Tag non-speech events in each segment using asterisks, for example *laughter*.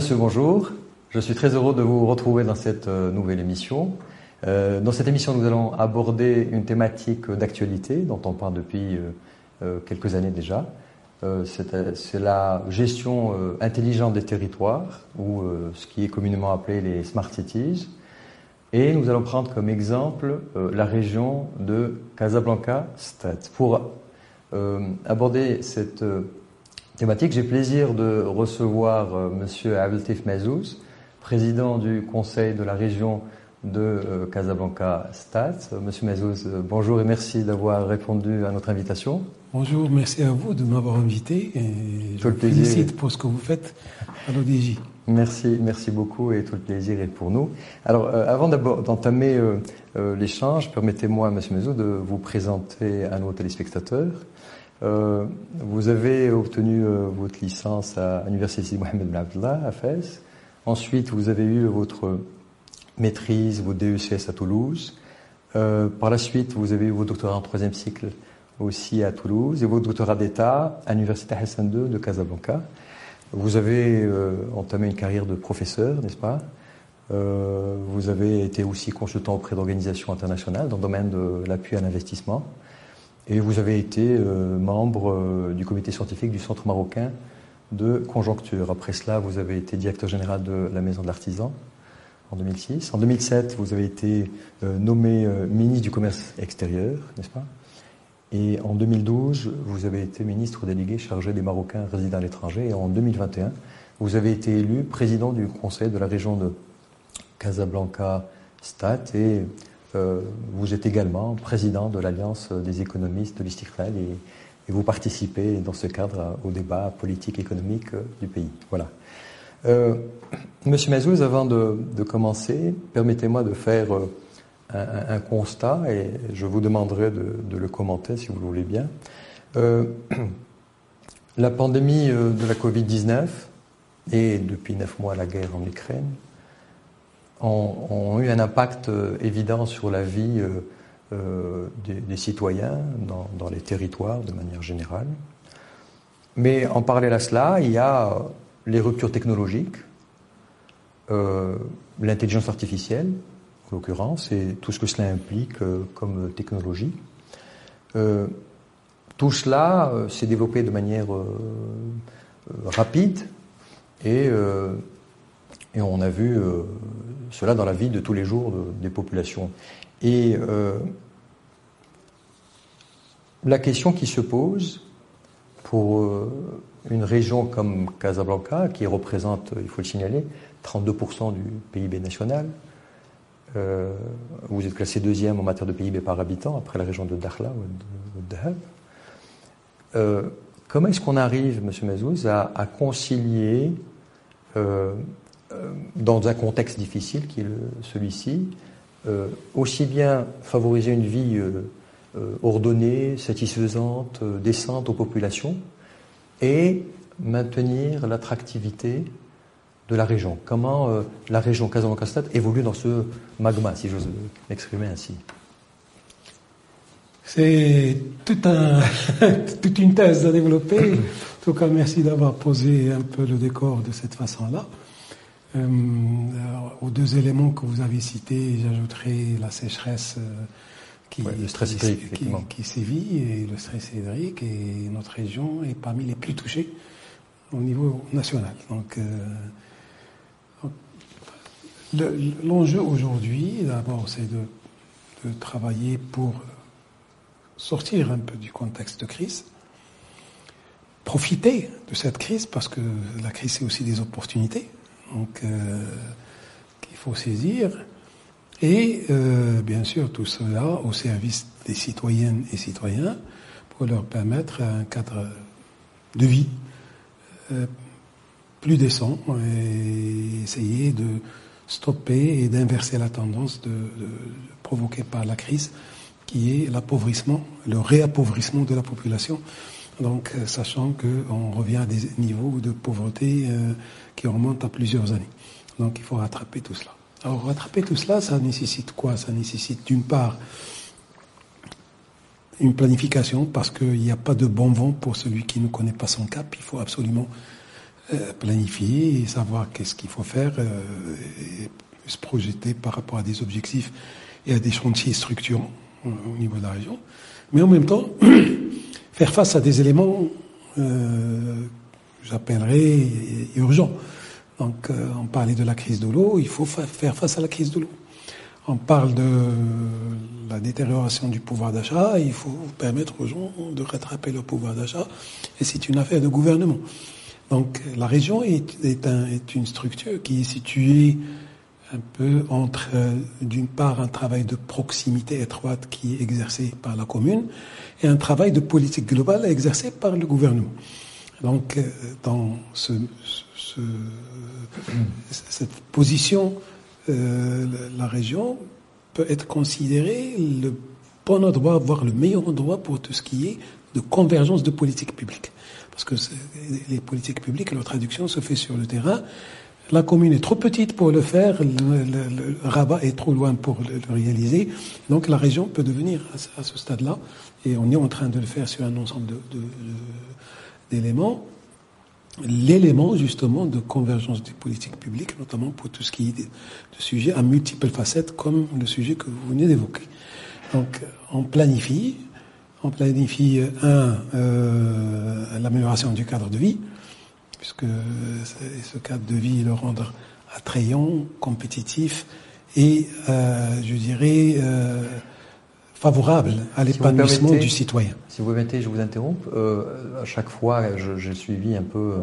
Monsieur, bonjour. Je suis très heureux de vous retrouver dans cette euh, nouvelle émission. Euh, dans cette émission, nous allons aborder une thématique d'actualité dont on parle depuis euh, quelques années déjà. C'est la gestion intelligente des territoires, ou ce qui est communément appelé les smart cities. Et nous allons prendre comme exemple la région de Casablanca-Stade. Pour aborder cette thématique. J'ai plaisir de recevoir euh, Monsieur Abdeltif Mazouz, président du conseil de la région de euh, Casablanca Stat. Monsieur Mazouz, euh, bonjour et merci d'avoir répondu à notre invitation. Bonjour, merci à vous de m'avoir invité et je vous félicite pour ce que vous faites à l'ODJ. Merci, merci beaucoup et tout le plaisir est pour nous. Alors, avant d'entamer l'échange, permettez-moi, Monsieur Mazouz, de vous présenter à nos téléspectateurs. Euh, vous avez obtenu euh, votre licence à l'Université Mohamed Ben Abdallah à Fès. Ensuite, vous avez eu votre maîtrise, votre DECS à Toulouse. Euh, par la suite, vous avez eu votre doctorat en troisième cycle aussi à Toulouse et votre doctorat d'État à l'Université Hassan II de Casablanca. Vous avez entamé une carrière de professeur, n'est-ce pas? Vous avez été aussi consultant auprès d'organisations internationales dans le domaine de l'appui à l'investissement. Et vous avez été euh, membre euh, du comité scientifique du Centre marocain de conjoncture. Après cela, vous avez été directeur général de la Maison de l'Artisan en 2006. En 2007, vous avez été euh, nommé ministre du Commerce extérieur, n'est-ce pas? Et en 2012, vous avez été ministre délégué chargé des Marocains résidant à l'étranger. Et en 2021, vous avez été élu président du conseil de la région de Casablanca-Stat et vous êtes également président de l'Alliance des économistes de l'Istiklal et, et, vous participez dans ce cadre au débat politique économique euh, du pays. Voilà. Euh, Monsieur Mazouz, avant de, commencer, permettez-moi de faire euh, un, constat et je vous demanderai de, le commenter si vous le voulez bien. Euh, *clears throat* la pandémie de la Covid-19 et depuis neuf mois la guerre en Ukraine ont, eu un impact euh, évident sur la vie euh, euh, des, citoyens dans, les territoires de manière générale. Mais en parallèle à cela, il y a les ruptures technologiques, l'intelligence artificielle, en l'occurrence, et tout ce que cela implique comme technologie. tout cela s'est développé de manière rapide et et on a vu cela dans la vie de tous les jours des populations. Et euh, la question qui se pose pour euh, une région comme Casablanca, qui représente, il faut le signaler, 32% du PIB national, vous êtes classé deuxième en matière de PIB par habitant, après la région de Dakhla ou de, Dahab. comment est-ce qu'on arrive, M. Mazouz, à, concilier euh, dans un contexte difficile qui est celui-ci, euh, aussi bien favoriser une vie euh, ordonnée, satisfaisante, décente aux populations, et maintenir l'attractivité de la région. Comment la région Casablanca-Stade évolue dans ce magma, si j'ose m'exprimer ainsi C'est tout un, *laughs* toute une thèse à développer. En tout cas, merci d'avoir posé un peu le décor de cette façon-là. Euh, aux deux éléments que vous avez cités, j'ajouterai la sécheresse euh, qui, le stress qui, sévit et le stress hydrique et notre région est parmi les plus touchées au niveau national. Donc, euh, l'enjeu aujourd'hui, d'abord, c'est de, de, travailler pour sortir un peu du contexte de crise, profiter de cette crise parce que la crise c'est aussi des opportunités donc euh, qu'il faut saisir. Et euh, bien sûr, tout cela au service des citoyennes et citoyens pour leur permettre un cadre de vie euh, plus décent et essayer de stopper et d'inverser la tendance de, provoquée par la crise qui est l'appauvrissement, le réappauvrissement de la population. Donc, sachant qu'on revient à des niveaux de pauvreté qui remonte à plusieurs années. Donc il faut rattraper tout cela. Alors rattraper tout cela, ça nécessite quoi? Ça nécessite d'une part une planification parce qu'il n'y a pas de bon vent pour celui qui ne connaît pas son cap. Il faut absolument planifier et savoir qu'est-ce qu'il faut faire et se projeter par rapport à des objectifs et à des chantiers structurants au niveau de la région. Mais en même temps, *clears throat* faire face à des éléments euh, j'appellerais urgents. Donc, euh, on parlait de la crise de l'eau, il faut faire face à la crise de l'eau. On parle de la détérioration du pouvoir d'achat, il faut permettre aux gens de rattraper leur pouvoir d'achat, et c'est une affaire de gouvernement. Donc, la région est, est, un, est une structure qui est située un peu entre, euh, d'une part, un travail de proximité étroite qui est exercé par la commune et un travail de politique globale exercé par le gouvernement. Donc, euh, dans ce, ce, cette position, euh, la région peut être considérée le bon endroit, voire le meilleur endroit pour tout ce qui est de convergence de politique publique. Parce que les politiques publiques, leur traduction se fait sur le terrain. La commune est trop petite pour le faire, le, rabat est trop loin pour le, réaliser. Donc la région peut devenir à, ce stade-là, et on est en train de le faire sur un ensemble d'éléments, l'élément justement de convergence des politiques publiques, notamment pour tout ce qui est de, sujets à multiples facettes, comme le sujet que vous venez d'évoquer. Donc on planifie, on planifie un euh, l'amélioration du cadre de vie, puisque ce cadre de vie le rendre attrayant, compétitif et, euh, je dirais, euh, favorable à l'épanouissement du citoyen. Si vous permettez, je vous interromps. Euh, à chaque fois, j'ai suivi un peu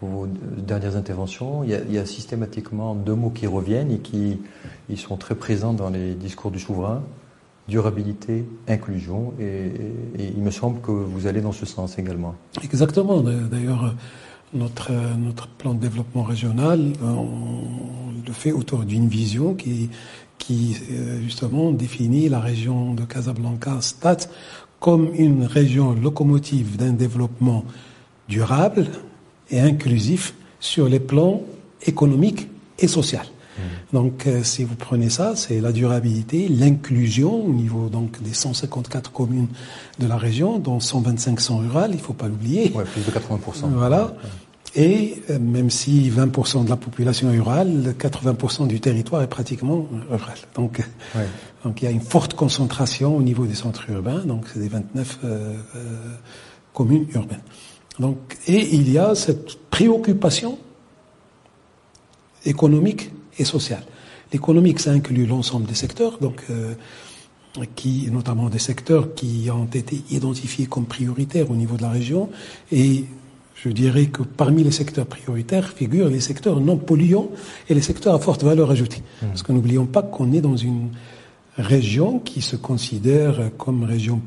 vos dernières interventions. Il y, a, il y, a, systématiquement deux mots qui reviennent et qui ils sont très présents dans les discours du souverain durabilité, inclusion, et, et, et, il me semble que vous allez dans ce sens également. Exactement. D'ailleurs, notre, notre plan de développement régional, euh, on le fait autour d'une vision qui, qui euh, justement définit la région de Casablanca-Stade comme une région locomotive d'un développement durable et inclusif sur les plans économiques et social. Mmh. Donc, euh, si vous prenez ça, c'est la durabilité, l'inclusion au niveau donc des 154 communes de la région, dont 125 sont rurales, il faut pas l'oublier. Ouais, plus de 80%. Voilà. Et euh, même si 20% de la population est rurale, 80% du territoire est pratiquement rural. Donc, donc il y a une forte concentration au niveau des centres urbains. Donc c'est des 29 euh, euh, communes urbaines. Donc et il y a cette préoccupation économique et sociale. L'économique, ça inclut l'ensemble des secteurs, donc euh, qui, notamment des secteurs qui ont été identifiés comme prioritaires au niveau de la région et je dirais que parmi les secteurs prioritaires figurent les secteurs non polluants et les secteurs à forte valeur ajoutée. Mmh. Parce que n'oublions pas qu'on est dans une région qui se considère comme région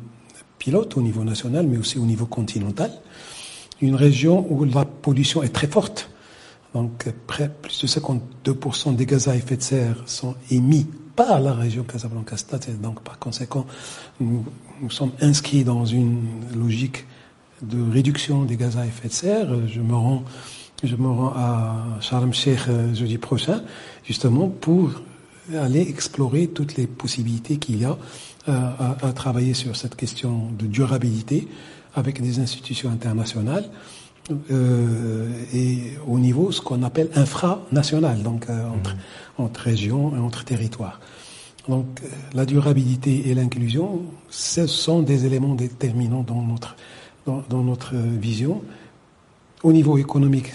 pilote au niveau national, mais aussi au niveau continental. Une région où la pollution est très forte. Donc, près, plus de 52% des gaz à effet de serre sont émis par la région Casablanca-Stade. Donc, par conséquent, nous, nous sommes inscrits dans une logique de réduction des gaz à effet de serre. Je me rends, je me rends à Sharm Sheikh euh, jeudi prochain, justement pour aller explorer toutes les possibilités qu'il y a euh, à, à, travailler sur cette question de durabilité avec des institutions internationales euh, et au niveau ce qu'on appelle infranational, donc euh, entre, mmh. entre régions et entre territoires. Donc la durabilité et l'inclusion, ce sont des éléments déterminants dans notre dans, notre vision, au niveau économique,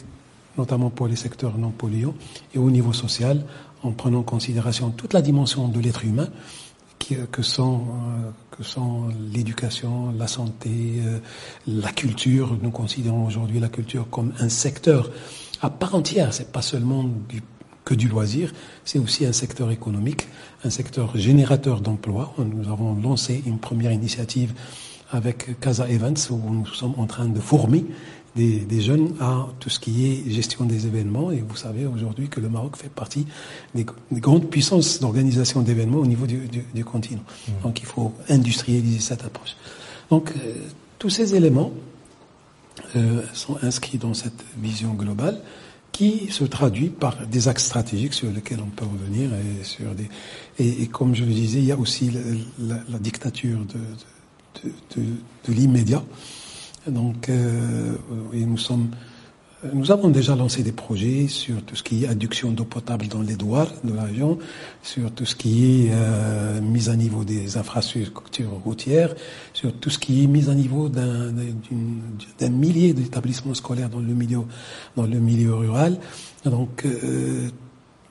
notamment pour les secteurs non polluants, et au niveau social, en prenant en considération toute la dimension de l'être humain, qui, que sont, euh, que sont l'éducation, la santé, euh, la culture. Nous considérons aujourd'hui la culture comme un secteur à part entière. C'est pas seulement que du loisir, c'est aussi un secteur économique, un secteur générateur d'emplois. Nous avons lancé une première initiative avec Casa Events où nous sommes en train de former des, des, jeunes à tout ce qui est gestion des événements. Et vous savez aujourd'hui que le Maroc fait partie des, des grandes puissances d'organisation d'événements au niveau du, du, du continent. Mmh. Donc il faut industrialiser cette approche. Donc euh, tous ces éléments euh, sont inscrits dans cette vision globale qui se traduit par des axes stratégiques sur lesquels on peut revenir et sur des et, et comme je le disais, il y a aussi la, la, la dictature de, de de, l'immédiat. Donc, euh, et nous sommes nous avons déjà lancé des projets sur tout ce qui est adduction d'eau potable dans les douars de la région, sur tout ce qui est euh, mise à niveau des infrastructures routières, sur tout ce qui est mise à niveau d'un millier d'établissements scolaires dans le milieu dans le milieu rural. Donc euh,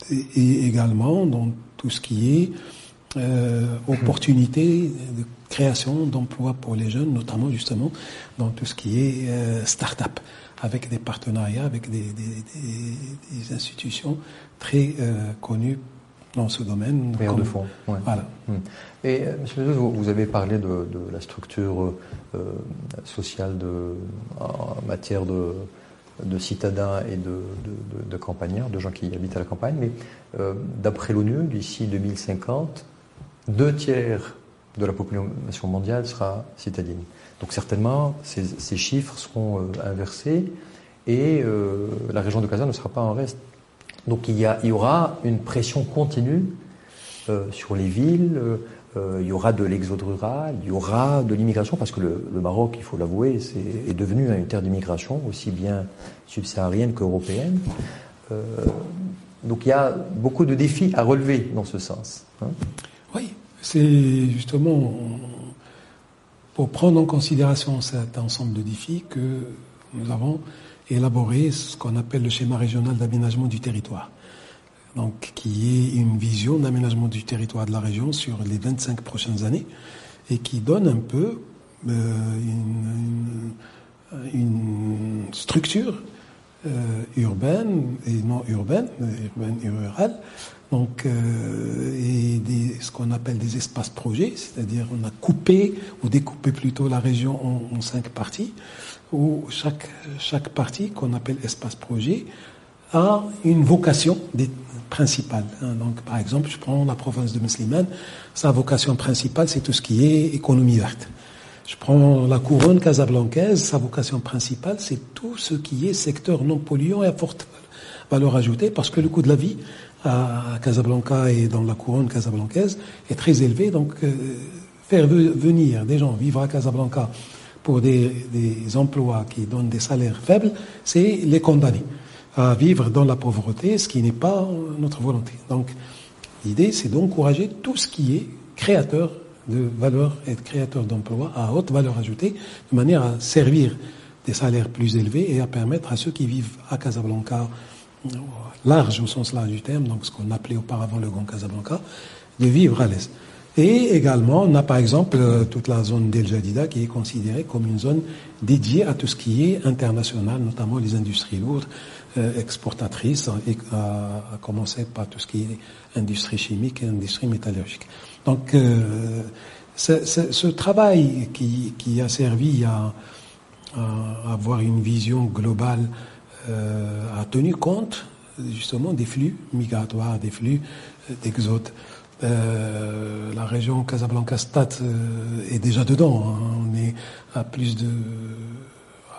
et également dans tout ce qui est euh, opportunité de création d'emplois pour les jeunes, notamment justement dans tout ce qui est euh, start-up avec des partenariats avec des, des, institutions très euh, connues dans ce domaine. Comme, de fond. Voilà. Hmm. Et euh, Monsieur vous avez parlé de, la structure euh, sociale de, en matière de, de citadins et de, de, campagnards, de gens qui habitent à la campagne, mais d'après l'ONU, d'ici 2050, deux tiers de la population mondiale sera citadine. Donc certainement, ces, chiffres seront euh, inversés et euh, la région de Casa ne sera pas en reste. Donc il y, aura une pression continue euh, sur les villes, il y aura de l'exode rural, il y aura de l'immigration, parce que le, Maroc, il faut l'avouer, est, devenu une terre d'immigration, aussi bien subsaharienne qu'européenne. donc il y a beaucoup de défis à relever dans ce sens. Hein. C'est justement pour prendre en considération cet ensemble de défis que nous avons élaboré ce qu'on appelle le schéma régional d'aménagement du territoire. Donc, qui est une vision d'aménagement du territoire de la région sur les 25 prochaines années et qui donne un peu euh, une, structure euh, urbaine et non urbaine, urbaine et rurale, donc, euh, et ce qu'on appelle des espaces projets, c'est-à-dire on a coupé ou découpé plutôt la région en, cinq parties, où chaque, chaque partie qu'on appelle espace projet a une vocation principale. Hein. Donc, par exemple, je prends la province de Muslimane, sa vocation principale, c'est tout ce qui est économie verte. Je prends la couronne casablancaise, sa vocation principale, c'est tout ce qui est secteur non polluant et à forte valeur ajoutée, parce que le coût de la vie à Casablanca et dans la couronne casablancaise est très élevé. Donc, euh, faire venir des gens vivre à Casablanca pour des, des, emplois qui donnent des salaires faibles, c'est les condamner à vivre dans la pauvreté, ce qui n'est pas notre volonté. Donc, l'idée, c'est d'encourager tout ce qui est créateur de valeur et créateur d'emplois à haute valeur ajoutée, de manière à servir des salaires plus élevés et à permettre à ceux qui vivent à Casablanca large au sens large du terme, donc ce qu'on appelait auparavant le Grand Casablanca, de vivre à l'aise. Et également, on a par exemple euh, toute la zone d'El Jadida qui est considérée comme une zone dédiée à tout ce qui est international, notamment les industries lourdes, euh, exportatrices, et à, commencer par tout ce qui est industrie chimique et industrie métallurgique. Donc, euh, ce travail qui, qui, a servi à, à, avoir une vision globale a tenu compte justement des flux migratoires, des flux euh, d'exode. Euh, la région Casablanca-Stade euh, est déjà dedans. Hein. On est à plus de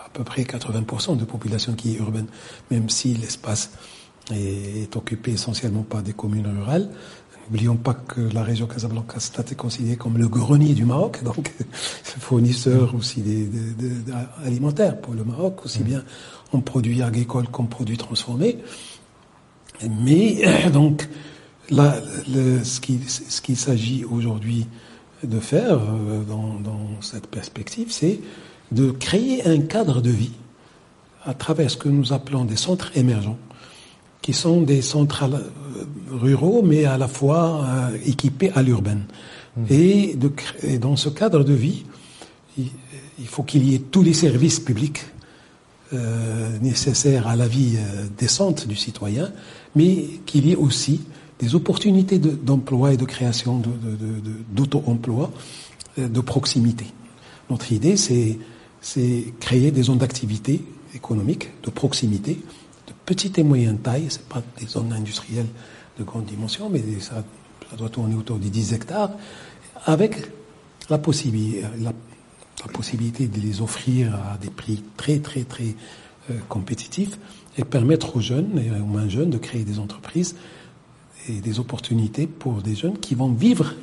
à peu près 80% de population qui est urbaine, même si l'espace est, occupé essentiellement par des communes rurales. N'oublions pas que la région Casablanca-Stade est considérée comme le grenier du Maroc, donc *laughs* fournisseur aussi des, alimentaires pour le Maroc, aussi mmh. bien en produits agricoles qu'en produits transformés. Mais *coughs* donc, là, ce qu'il s'agit aujourd'hui de faire euh, dans, cette perspective, c'est de créer un cadre de vie à travers ce que nous appelons des centres émergents, qui sont des centres euh, ruraux, mais à la fois euh, équipés à l'urbaine. Mmh. Et, dans ce cadre de vie, il faut qu'il y ait tous les services publics euh, nécessaires à la vie euh, décente du citoyen, mais qu'il y ait aussi des opportunités d'emploi et de création d'auto-emploi de, de, de, proximité. Notre idée, c'est créer des zones d'activité économique de proximité, petite et moyenne taille, c'est pas des zones industrielles de grande dimension, mais ça, ça doit tourner autour de 10 hectares, avec la possibilité, la, la possibilité de les offrir à des prix très très très euh, compétitifs et permettre aux jeunes et aux moins jeunes de créer des entreprises et des opportunités pour des jeunes qui vont vivre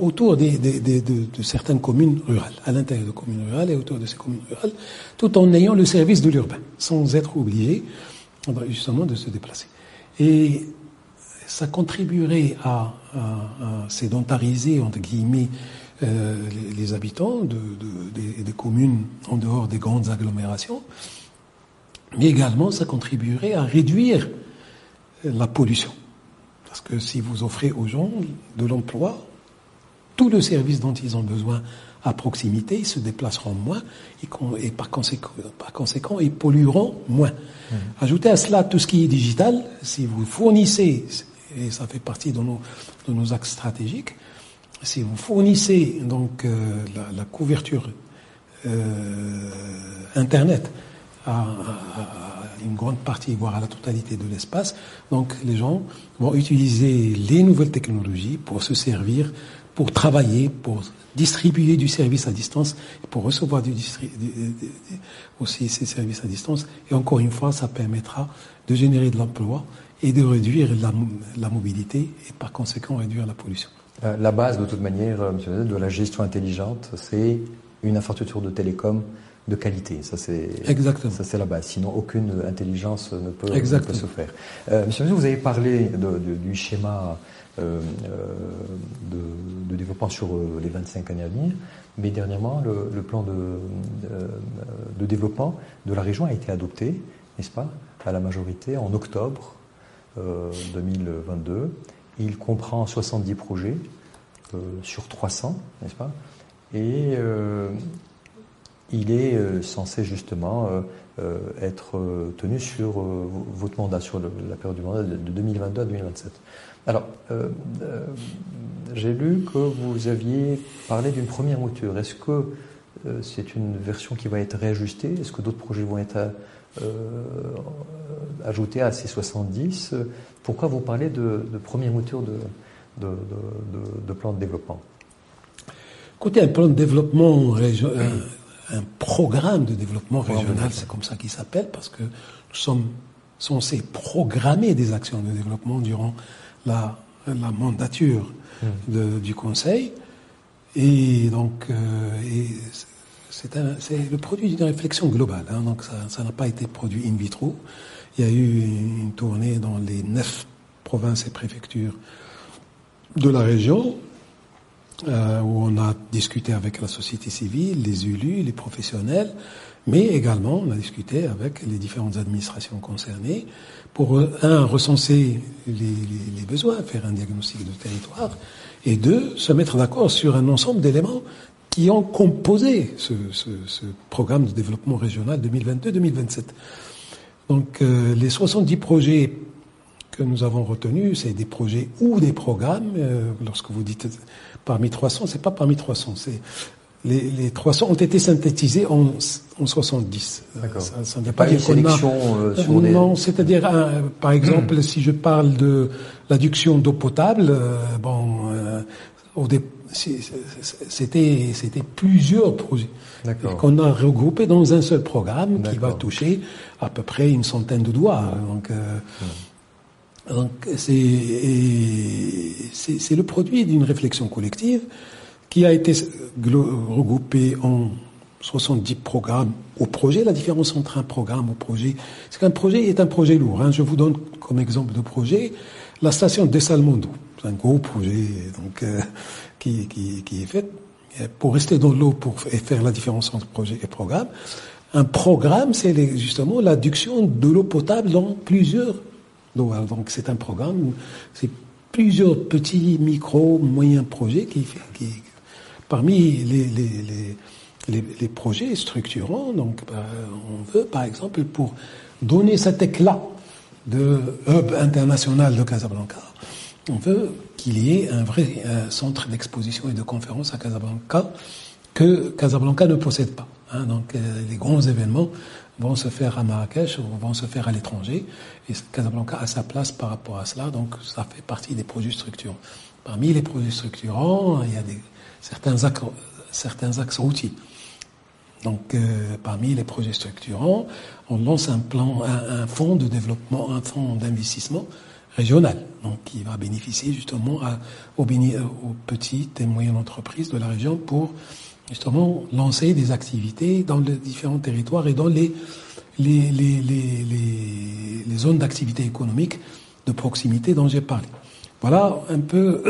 autour des, de, certaines communes rurales, à l'intérieur de communes rurales et autour de ces communes rurales, tout en ayant le service de l'urbain, sans être obligé justement de se déplacer. Et ça contribuerait à, sédentariser, entre guillemets, euh, les, habitants de, des, communes en dehors des grandes agglomérations, mais également ça contribuerait à réduire la pollution. Parce que si vous offrez aux gens de l'emploi, tout le service dont ils ont besoin à proximité, ils se déplaceront moins et, par, conséquent, par, conséquent, ils pollueront moins. Mmh. Ajoutez à cela tout ce qui est digital, si vous fournissez, et ça fait partie de nos, de nos axes stratégiques, si vous fournissez donc euh, la, couverture euh, Internet à, une grande partie, voire à la totalité de l'espace. Donc les gens vont utiliser les nouvelles technologies pour se servir, pour travailler, pour distribuer du service à distance, pour recevoir aussi ces services à distance. Et encore une fois, ça permettra de générer de l'emploi et de réduire la, mobilité et par conséquent réduire la pollution. Euh, la base, de toute manière, euh, de la gestion intelligente, c'est une infrastructure de télécom de qualité. Ça c'est exactement. Ça c'est la base. Sinon, aucune intelligence ne peut, se faire. Euh, monsieur, vous avez parlé du schéma euh, euh, de, développement sur les 25 années à venir, mais dernièrement, le, plan de, de, développement de la région a été adopté, n'est-ce pas, à la majorité en octobre 2022. Il comprend 70 projets sur 300, n'est-ce pas? Et il est euh, censé justement euh, euh, être tenu sur votre mandat, sur la période du mandat de 2022 à 2027. Alors, j'ai lu que vous aviez parlé d'une première mouture. Est-ce que c'est une version qui va être réajustée? Est-ce que d'autres projets vont être ajoutés à ces 70 Pourquoi vous parlez de, première mouture de, de, plan de développement? Écoutez, un plan de développement un programme de développement régional, c'est comme ça qu'il s'appelle, parce que nous sommes censés programmer des actions de développement durant la, la mandature hmm. du Conseil. Et donc, euh, c'est le produit d'une réflexion globale. Hein, donc, ça n'a pas été produit in vitro. Il y a eu une tournée dans les neuf provinces et préfectures de la région euh, où on a discuté avec la société civile, les élus, les professionnels, mais également on a discuté avec les différentes administrations concernées pour, euh, un, recenser les, besoins, faire un diagnostic de territoire, et deux, se mettre d'accord sur un ensemble d'éléments qui ont composé ce, programme de développement régional 2022-2027. Donc euh, les 70 projets que nous avons retenus, c'est des projets ou des programmes. lorsque vous dites parmi 300, c'est pas parmi 300, c'est les, les, 300 ont été synthétisés en, en 70. D'accord. Ça, ça pas, pas une sélection euh, sur des... Non, c'est-à-dire, par *clears throat* exemple, si je parle de l'adduction d'eau potable, euh, bon, euh, c'était c'était plusieurs projets qu'on a regroupés dans un seul programme qui va toucher à peu près une centaine de doigts. Donc, euh, hmm. Donc c'est le produit d'une réflexion collective qui a été regroupée en 70 programmes au projet. La différence entre un programme au projet, c'est qu'un projet est un projet lourd. Hein. Je vous donne comme exemple de projet la station de Salmondo. C'est un gros projet donc, euh, qui, qui, qui, est fait pour rester dans l'eau pour faire la différence entre projet et programme. Un programme, c'est justement l'adduction de l'eau potable dans plusieurs donc c'est un programme, c'est plusieurs petits, micro, moyens projets qui, qui parmi les, les, les, les, projets structurants, donc bah, on veut par exemple pour donner cet éclat de hub international de Casablanca, on veut qu'il y ait un vrai centre d'exposition et de conférence à Casablanca que Casablanca ne possède pas. Hein, donc euh, les grands événements vont se faire à Marrakech ou vont se faire à l'étranger. Et Casablanca a sa place par rapport à cela, donc ça fait partie des projets structurants. Parmi les projets structurants, il y a des, certains, axes, certains axes routiers. Donc, euh, parmi les projets structurants, on lance un plan, un, fonds de développement, un fonds d'investissement régional, donc qui va bénéficier justement aux, petites et moyennes entreprises de la région pour justement lancer des activités dans les différents territoires et dans les, les, les, les zones d'activité économique de proximité dont j'ai parlé. Voilà un peu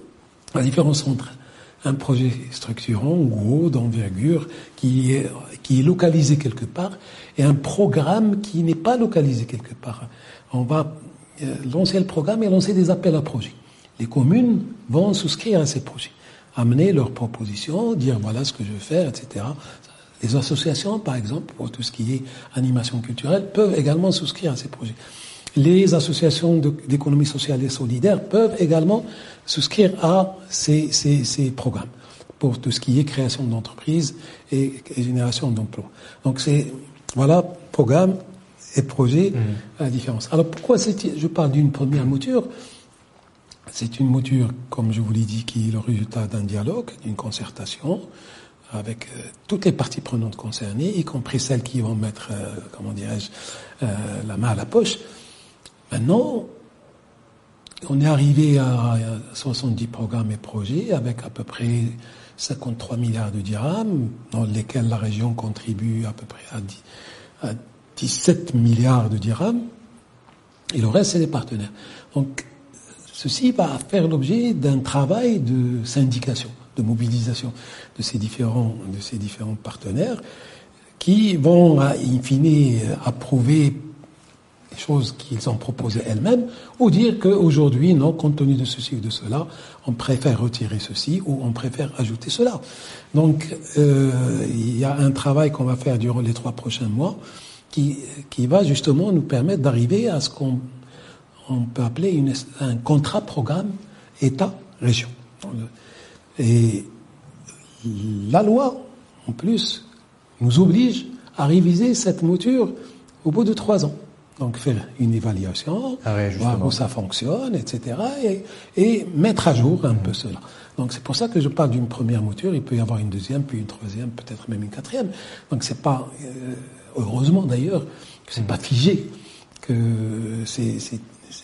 *clears throat* la différence entre un projet structurant, gros, d'envergure, qui est, qui est localisé quelque part, et un programme qui n'est pas localisé quelque part. On va euh, lancer le programme et lancer des appels à projets. Les communes vont souscrire à ces projets, amener leurs propositions, dire voilà ce que je veux faire, etc. Les associations, par exemple, pour tout ce qui est animation culturelle, peuvent également souscrire à ces projets. Les associations d'économie sociale et solidaire peuvent également souscrire à ces, ces, ces programmes pour tout ce qui est création d'entreprises et, génération d'emplois. Donc c'est voilà programme et projet à mmh. la différence. Alors pourquoi je parle d'une première mouture C'est une mouture, comme je vous l'ai dit, qui est le résultat d'un dialogue, d'une concertation avec euh, toutes les parties prenantes concernées, y compris celles qui vont mettre, euh, comment dirais-je, euh, la main à la poche. Maintenant, on est arrivé à 70 programmes et projets avec à peu près 53 milliards de dirhams, dans lesquels la région contribue à peu près à, 17 milliards de dirhams, et le reste, c'est les partenaires. Donc, ceci va faire l'objet d'un travail de syndication, de mobilisation de ces différents, de ces différents partenaires qui vont, in fine, approuver choses qu'ils ont proposées elles-mêmes, ou dire qu'aujourd'hui, non, compte tenu de ceci ou de cela, on préfère retirer ceci ou on préfère ajouter cela. Donc, euh, il y a un travail qu'on va faire durant les trois prochains mois qui, qui va justement nous permettre d'arriver à ce qu'on on peut appeler une, un contrat programme État-région. Et la loi, en plus, nous oblige à réviser cette mouture au bout de trois ans. Donc faire une évaluation, ah voir où ça fonctionne, etc. Et, mettre à jour un peu cela. Donc c'est pour ça que je parle d'une première mouture. Il peut y avoir une deuxième, puis une troisième, peut-être même une quatrième. Donc c'est pas, euh, heureusement d'ailleurs, que c'est pas figé, que c'est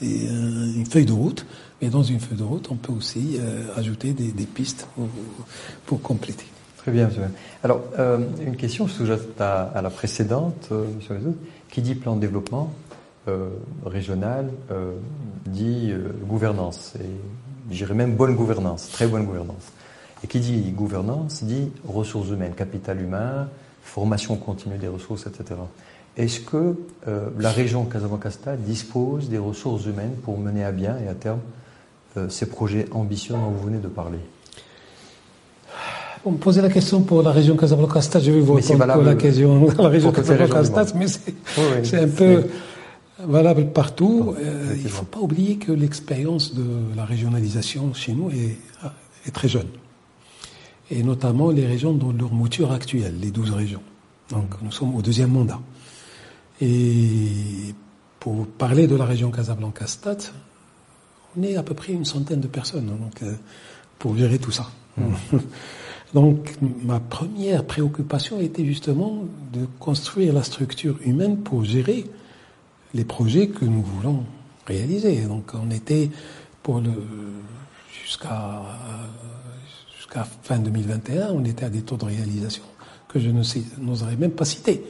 une feuille de route. Mais dans une feuille de route, on peut aussi euh, ajouter des, pistes pour, compléter. Très bien, monsieur. Alors, euh, une question sous-jacente à, la précédente, monsieur Réseau. Qui dit plan de développement euh, régional euh, dit euh, gouvernance, et j'irais même bonne gouvernance, très bonne gouvernance. Et qui dit gouvernance dit ressources humaines, capital humain, formation continue des ressources, etc. Est-ce que la région Casablanca dispose des ressources humaines pour mener à bien et à terme ces projets ambitieux dont vous venez de parler? On me posait la question pour la région Casablanca-Stade, je vais vous répondre pour la, question, la région Casablanca-Stade, mais c'est un peu valable partout. Euh, il ne faut pas oublier que l'expérience de la régionalisation chez nous est, est, très jeune. Et notamment les régions dans leur mouture actuelle, les 12 régions. Donc nous sommes au deuxième mandat. Et pour parler de la région Casablanca-Stade, on est à peu près une centaine de personnes hein, donc, euh, pour gérer tout ça. Mmh. *laughs* Donc ma première préoccupation était justement de construire la structure humaine pour gérer les projets que nous voulons réaliser. Donc on était pour le jusqu'à jusqu'à fin 2021, on était à des taux de réalisation que je n'oserais même pas citer.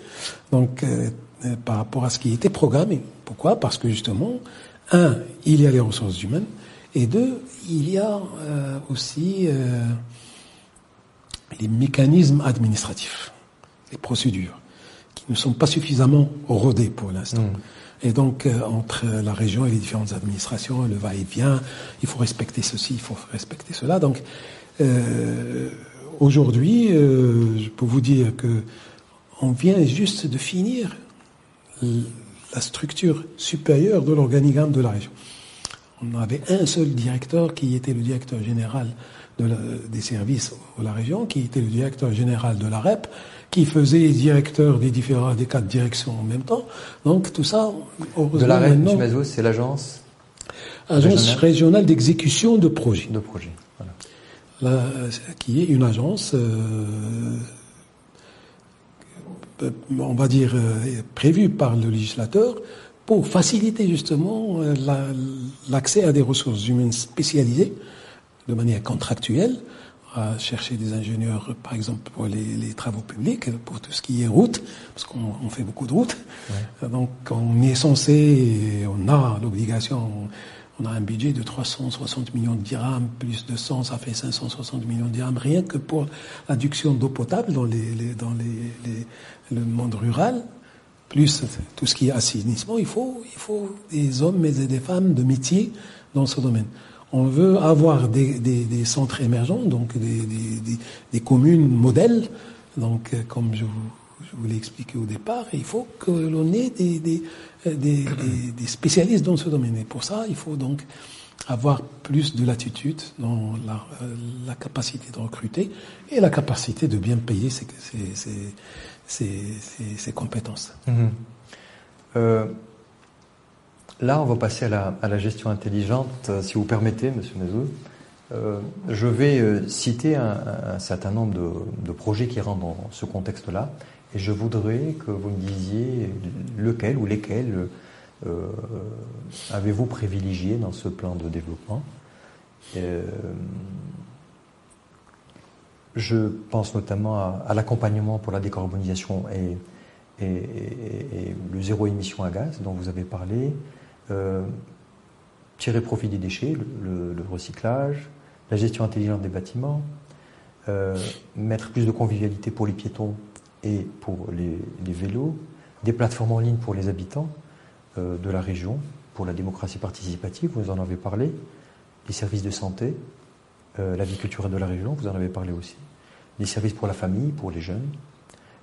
Donc euh, euh, par rapport à ce qui était programmé. Pourquoi? Parce que justement, un, il y a les ressources humaines, et deux, il y a euh, aussi les mécanismes administratifs, les procédures, qui ne sont pas suffisamment rodées pour l'instant. Mmh. Et donc, euh, entre la région et les différentes administrations, le va-et-vient, il faut respecter ceci, il faut respecter cela. Donc, euh, aujourd'hui, euh, je peux vous dire que on vient juste de finir la structure supérieure de l'organigramme de la région. On avait un seul directeur qui était le directeur général de des services de la région, qui était le directeur général de la REP, qui faisait directeur des différents des quatre directions en même temps. Donc tout ça, de la REP, c'est l'agence Agence régionale d'exécution de projets. De projets, voilà. qui est une agence, euh, on va dire, euh, prévue par le législateur pour faciliter justement euh, l'accès à des ressources humaines spécialisées de manière contractuelle, à chercher des ingénieurs, par exemple, pour les, travaux publics, pour tout ce qui est route, parce qu'on fait beaucoup de routes. Donc, on est censé, on a l'obligation, on a un budget de 360 millions de dirhams, plus de 100, ça fait 560 millions de dirhams, rien que pour l'adduction d'eau potable dans, les, dans les, le monde rural plus tout ce qui est assainissement, il faut, il faut des hommes et des femmes de métier dans ce domaine. On veut avoir des, des, des centres émergents, donc des, des, communes modèles, donc euh, comme je vous, je vous l'ai expliqué au départ, il faut que l'on ait des, spécialistes dans ce domaine. Et pour ça, il faut donc avoir plus de latitude dans la, euh, capacité de recruter et la capacité de bien payer ses, compétences. Mhm. Euh, là, on va passer à la, gestion intelligente, euh, si vous permettez, Monsieur Mezoud. Euh, je vais citer un, certain nombre de, projets qui rentrent dans ce contexte-là, et je voudrais que vous me disiez lequel ou lesquels avez-vous privilégié dans ce plan de développement. Je pense notamment à, l'accompagnement pour la décarbonisation et, le zéro émission à gaz dont vous avez parlé, euh, tirer profit des déchets, le, recyclage, la gestion intelligente des bâtiments, euh, mettre plus de convivialité pour les piétons et pour les, vélos, des plateformes en ligne pour les habitants euh, de la région, pour la démocratie participative, vous en avez parlé, les services de santé, la vie culturelle de la région, vous en avez parlé aussi les services pour la famille, pour les jeunes,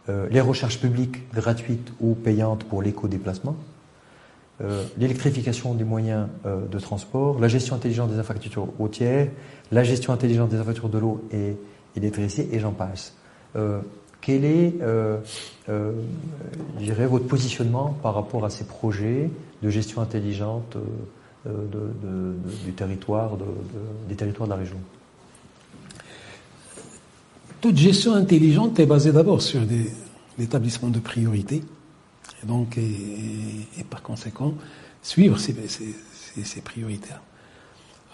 euh, les recherches publiques gratuites ou payantes pour l'éco-déplacement, euh, l'électrification des moyens euh, de transport, la gestion intelligente des infrastructures routières, la gestion intelligente des infrastructures de l'eau et, d'électricité, et j'en passe. Quel est, je dirais, votre positionnement par rapport à ces projets de gestion intelligente du territoire, des territoires de la région? Toute gestion intelligente est basée d'abord sur l'établissement de priorités, et donc, et, par conséquent, suivre ces, priorités.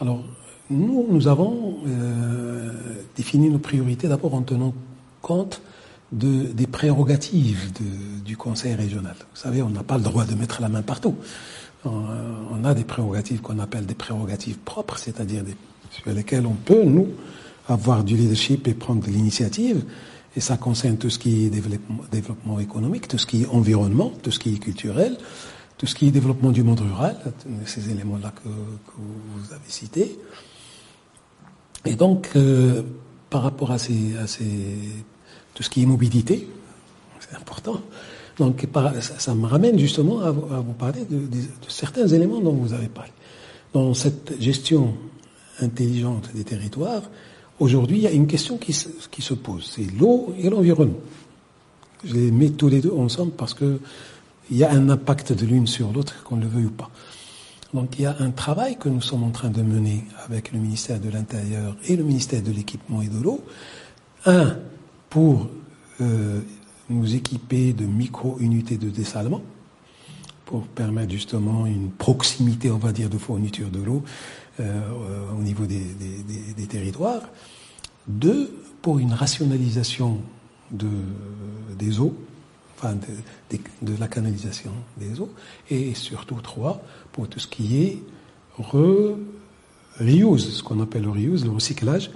Alors, nous, nous avons euh, défini nos priorités d'abord en tenant compte de, des prérogatives du Conseil régional. Vous savez, on n'a pas le droit de mettre la main partout. On, a des prérogatives qu'on appelle des prérogatives propres, c'est-à-dire sur lesquelles on peut, nous, avoir du leadership et prendre de l'initiative. Et ça concerne tout ce qui est développement, développement, économique, tout ce qui est environnement, tout ce qui est culturel, tout ce qui est développement du monde rural, ces éléments-là que, vous avez cités. Et donc, euh, par rapport à, ces, à ces, tout ce qui est mobilité, c'est important. Donc, ça, me ramène justement à, vous parler de, certains éléments dont vous avez parlé. Dans cette gestion intelligente des territoires, Aujourd'hui, il y a une question qui se, qui se pose, c'est l'eau et l'environnement. Je les mets tous les deux ensemble parce que il y a un impact de l'une sur l'autre, qu'on le veuille ou pas. Donc il y a un travail que nous sommes en train de mener avec le ministère de l'Intérieur et le ministère de l'Équipement et de l'eau. Un, pour euh, nous équiper de micro-unités de dessalement, pour permettre justement une proximité, on va dire, de fourniture de l'eau euh, au niveau des, territoires. Deux, pour une rationalisation de, des eaux, enfin de, la canalisation des eaux. Et surtout trois, pour tout ce qui est re, reuse, ce qu'on appelle le reuse, le recyclage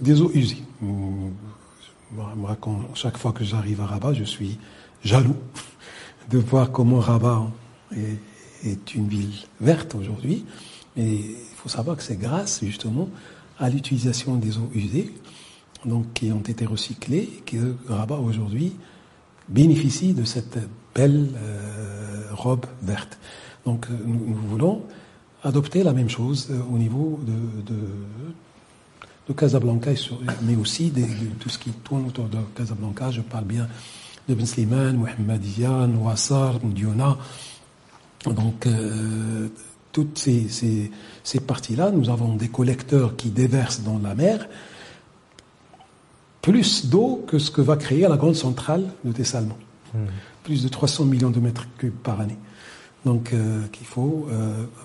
des eaux usées. Chaque fois que j'arrive à Rabat, je suis jaloux *laughs* de voir comment Rabat est une ville verte aujourd'hui mais il faut savoir que c'est grâce justement à l'utilisation des eaux usées, donc qui ont été recyclées, que Rabat aujourd'hui bénéficie de cette belle euh, robe verte. Donc euh, nous, voulons adopter la même chose euh, au niveau de, de Casablanca, mais aussi de, tout ce qui tourne autour de Casablanca. Je parle bien de Ben Slimane, Mohammedia, Nouassar, Diona. Donc toutes ces, parties-là, nous avons des collecteurs qui déversent dans la mer plus d'eau que ce que va créer la grande centrale de dessalement. Mmh. Plus de 300 millions de mètres cubes par année. donc qu'il faut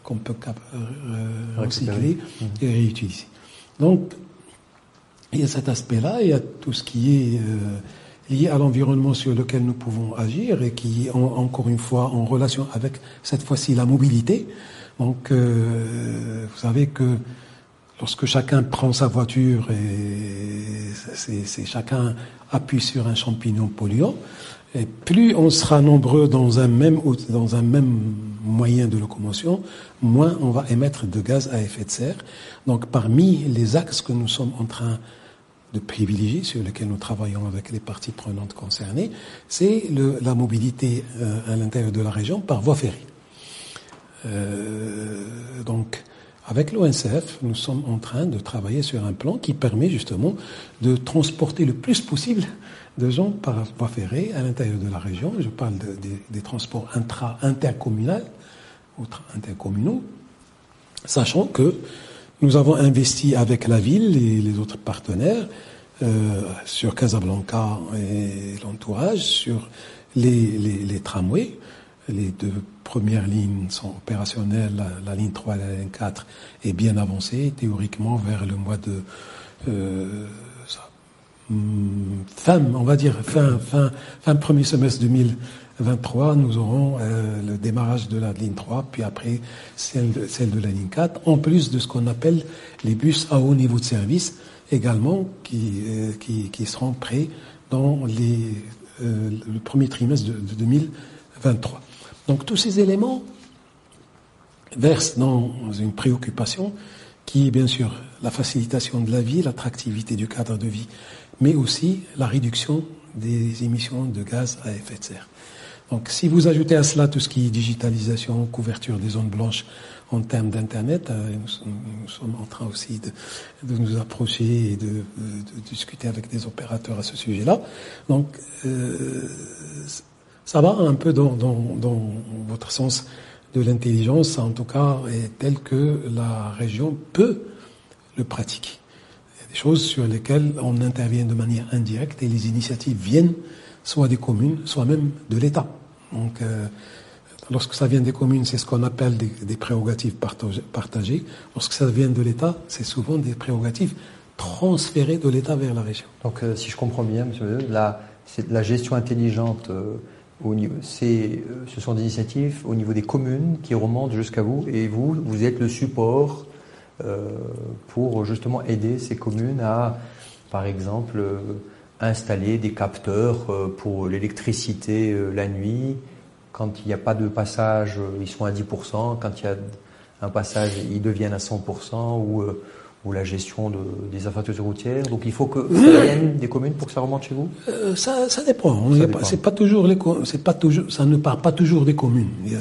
qu'on peut recycler et réutiliser. Donc il y a cet aspect-là, il y a tout ce qui est lié à l'environnement sur lequel nous pouvons agir et qui, encore une fois, en relation avec cette fois-ci la mobilité. Donc, euh, vous savez que lorsque chacun prend sa voiture et c'est chacun appuie sur un champignon polluant, et plus on sera nombreux dans un même dans un même moyen de locomotion, moins on va émettre de gaz à effet de serre. Donc, parmi les axes que nous sommes en train de privilégier, sur lesquels nous travaillons avec les parties prenantes concernées, c'est la mobilité euh, à l'intérieur de la région par voie ferrée. Euh, donc, avec l'ONCF, nous sommes en train de travailler sur un plan qui permet justement de transporter le plus possible de gens par voie ferrée à l'intérieur de la région. Je parle des transports intra intercommunaux, intercommunaux, sachant que nous avons investi avec la ville et les autres partenaires euh, sur Casablanca et l'entourage, sur les, les, tramways. Les deux premières lignes sont opérationnelles. La, ligne 3 et la ligne 4 est bien avancée, théoriquement vers le mois de euh, fin, on va dire fin, fin, fin premier semestre 2000. 23, nous aurons euh, le démarrage de la ligne 3, puis après celle de, la ligne 4, en plus de ce qu'on appelle les bus à haut niveau de service, également qui, euh, qui, seront prêts dans euh, le premier trimestre de, de, 2023. Donc tous ces éléments versent dans une préoccupation qui est bien sûr la facilitation de la vie, l'attractivité du cadre de vie, mais aussi la réduction des émissions de gaz à effet de serre. Donc si vous ajoutez à cela tout ce qui est digitalisation, couverture des zones blanches en termes d'Internet, euh, nous, sommes en train aussi de, nous approcher et de, discuter avec des opérateurs à ce sujet-là. Donc euh, ça va un peu dans, votre sens de l'intelligence, en tout cas, est tel que la région peut le pratiquer. Des choses sur lesquelles on intervient de manière indirecte et les initiatives viennent soit des communes, soit même de l'État. Donc, euh, lorsque ça vient des communes, c'est ce qu'on appelle des, prérogatives partagées. Lorsque ça vient de l'État, c'est souvent des prérogatives transférées de l'État vers la région. Donc, euh, si je comprends bien, Monsieur la, la gestion intelligente, euh, ce sont des initiatives au niveau des communes qui remontent jusqu'à vous, et vous, vous êtes le support pour justement aider ces communes à, par exemple, installer des capteurs euh, pour l'électricité euh, la nuit. Quand il n'y a pas de passage, euh, ils sont à 10%. Quand il y a un passage, ils deviennent à 100% ou, ou la gestion de, des infrastructures routières. Donc il faut que ça vienne des communes pour que ça remonte chez vous? Ça, ça dépend. C'est pas toujours les, pas toujours, ça ne part pas toujours des communes. Il y, a,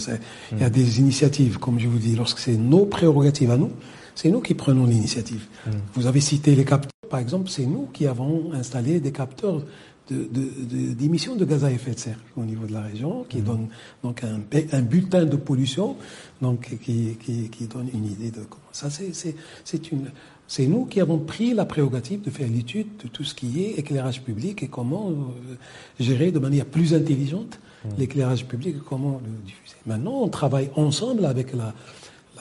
il y a hmm. des initiatives, comme je vous dis, lorsque c'est nos prérogatives à nous, c'est nous qui prenons l'initiative. Hmm. Vous avez cité les capteurs par exemple, c'est nous qui avons installé des capteurs d'émissions de, de, gaz à effet de serre au niveau de la région, qui mmh. donnent donc un, un, bulletin de pollution, donc qui, qui, qui donne une idée de comment ça. C'est une, c'est nous qui avons pris la prérogative de faire l'étude de tout ce qui est éclairage public et comment euh, gérer de manière plus intelligente mmh. l'éclairage public et comment le diffuser. Maintenant, on travaille ensemble avec la,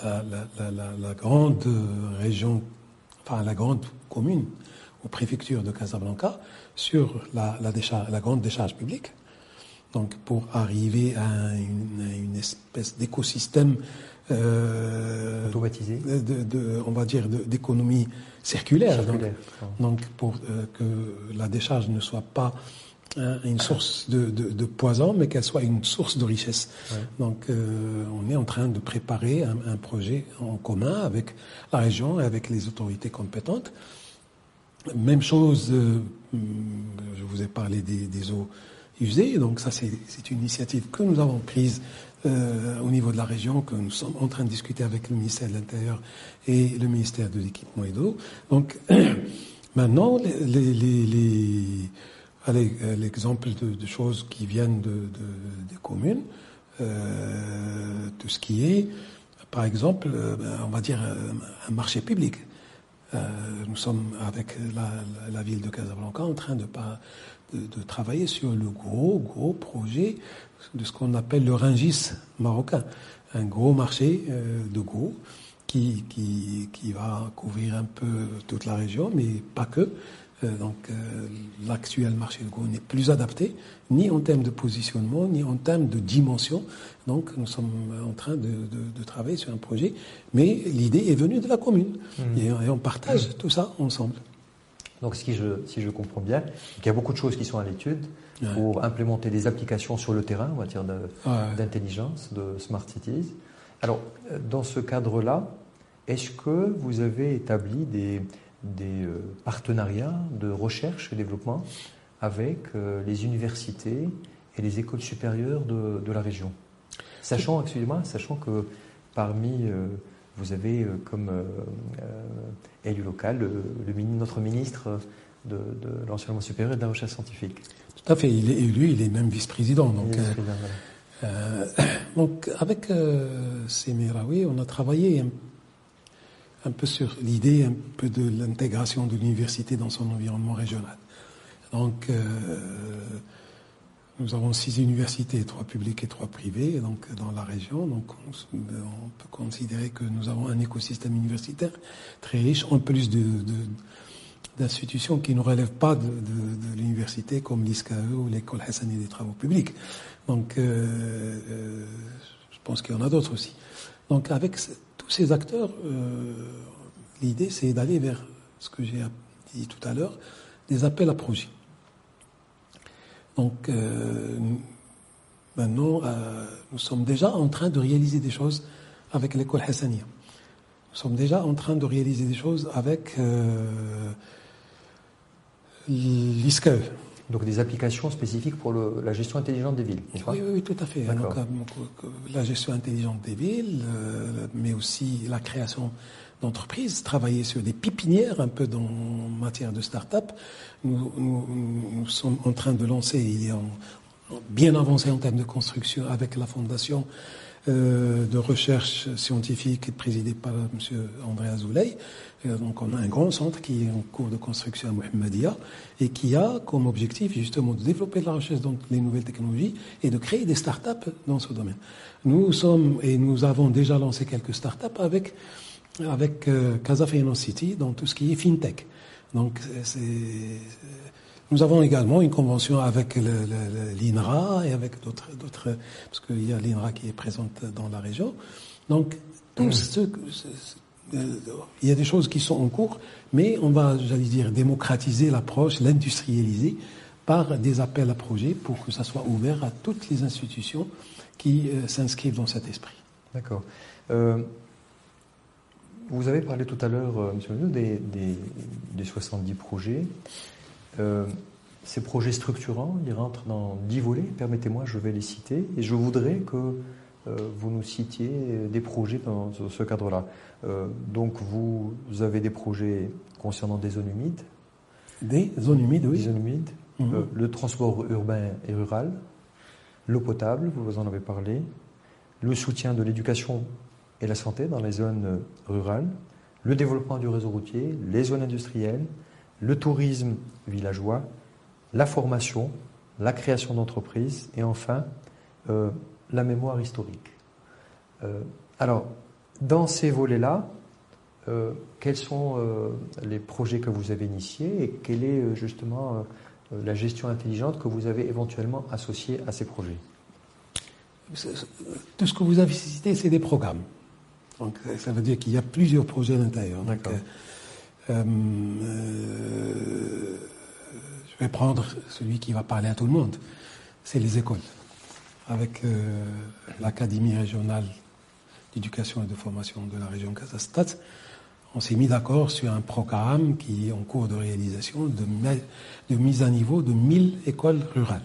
la, la, la, la grande région, enfin la grande commune aux préfectures de Casablanca sur la, décharge, grande décharge publique. Donc pour arriver à une, espèce d'écosystème euh, automatisé, de, de, on va dire d'économie circulaire. Donc, pour euh, que la décharge ne soit pas une source de, de, poison, mais qu'elle soit une source de richesse. Donc, euh, on est en train de préparer un, un, projet en commun avec la région et avec les autorités compétentes même chose, euh, je vous ai parlé des, eaux usées, donc ça c'est une initiative que nous avons prise euh, au niveau de la région, que nous sommes en train de discuter avec le ministère de l'Intérieur et le ministère de l'équipement et d'eau. Donc *clears throat* maintenant, l'exemple de, choses qui viennent de, des communes, euh, tout ce qui est, par exemple, on va dire un marché public. Euh, nous sommes avec la, ville de Casablanca en train de, de, travailler sur le gros, gros projet de ce qu'on appelle le Ringis marocain, un gros marché euh, de Go qui, qui, qui, va couvrir un peu toute la région, mais pas que. Euh, donc euh, l'actuel marché de Go n'est plus adapté, ni en termes de positionnement, ni en termes de dimension. Donc nous sommes en train de, de, de travailler sur un projet, mais l'idée est venue de la commune. Mmh. Et, on partage mmh. tout ça ensemble. Donc si je, si je comprends bien, il y a beaucoup de choses qui sont à l'étude pour implémenter des applications sur le terrain en matière d'intelligence, de, smart cities. Alors, dans ce cadre-là, est-ce que vous avez établi des, des euh, partenariats de recherche et développement avec euh, les universités et les écoles supérieures de, de la région Sachant, excusez-moi, sachant que parmi euh, vous avez comme élu local le, notre ministre de, de l'enseignement supérieur et de la recherche scientifique. Tout à fait, il est élu, il est même vice-président. Donc, euh, *coughs* donc avec Semiraoui, on a travaillé un, peu sur l'idée un peu de l'intégration de l'université dans son environnement régional. Donc, euh, nous avons six universités, trois publiques et trois privées, donc dans la région. Donc, on, peut considérer que nous avons un écosystème universitaire très riche, en plus de, d'institutions qui ne relèvent pas de, l'université comme l'ISCAE ou l'école Hassani des travaux publics. Donc, euh, euh, je pense qu'il y en a d'autres aussi. Donc, avec tous ces acteurs, euh, l'idée, c'est d'aller vers ce que j'ai dit tout à l'heure, des appels à projets. Donc, maintenant, nous sommes déjà en train de réaliser des choses avec l'école Hassania. Nous sommes déjà en train de réaliser des choses avec l'ISCAE. Donc des applications spécifiques pour la gestion intelligente des villes, oui, oui, tout à fait. Donc, euh, euh, la gestion intelligente des villes, euh, mais aussi la création d'entreprises, travailler sur des pipinières un peu dans matière de start-up. Nous, nous, sommes en train de lancer, il est bien avancé en termes de construction avec la fondation euh, de recherche scientifique présidé par M. André Azoulay. Euh, donc on a un grand centre qui est en cours de construction à Mohamedia et qui a comme objectif justement de développer la recherche dans les nouvelles technologies et de créer des start-up dans ce domaine. Nous sommes et nous avons déjà lancé quelques start-up avec avec euh, Casa Finance City dans tout ce qui est fintech. Donc c'est nous avons également une convention avec l'INRA et avec d'autres, d'autres, parce qu'il y a l'INRA qui est présente dans la région. Donc, tout ce, euh, il y a des choses qui sont en cours, mais on va, j'allais dire, démocratiser l'approche, l'industrialiser par des appels à projets pour que ça soit ouvert à toutes les institutions qui euh, s'inscrivent dans cet esprit. D'accord. Euh, vous avez parlé tout à l'heure, Monsieur M. des, des, des 70 projets. Euh, ces projets structurants, ils rentrent dans dix volets, permettez-moi, je vais les citer, et je voudrais que euh, vous nous citiez des projets dans ce cadre-là. Euh, donc vous avez des projets concernant des zones humides. Des zones humides, oui. Des zones humides. Mhm. le transport urbain et rural, l'eau potable, vous en avez parlé, le soutien de l'éducation et la santé dans les zones rurales, le développement du réseau routier, les zones industrielles, le tourisme villageois, la formation, la création d'entreprises et enfin euh, la mémoire historique. Euh, alors, dans ces volets-là, euh, quels sont les projets que vous avez initiés et quelle est justement la gestion intelligente que vous avez éventuellement associée à ces projets? Tout ce que vous avez cité, c'est des programmes. Donc, ça veut dire qu'il y a plusieurs projets à l'intérieur. D'accord. Euh, euh, je vais prendre celui qui va parler à tout le monde. C'est les écoles. Avec euh, l'Académie régionale d'éducation et de formation de la région Kazastat, on s'est mis d'accord sur un programme qui est en cours de réalisation de, mise à niveau de 1000 écoles rurales.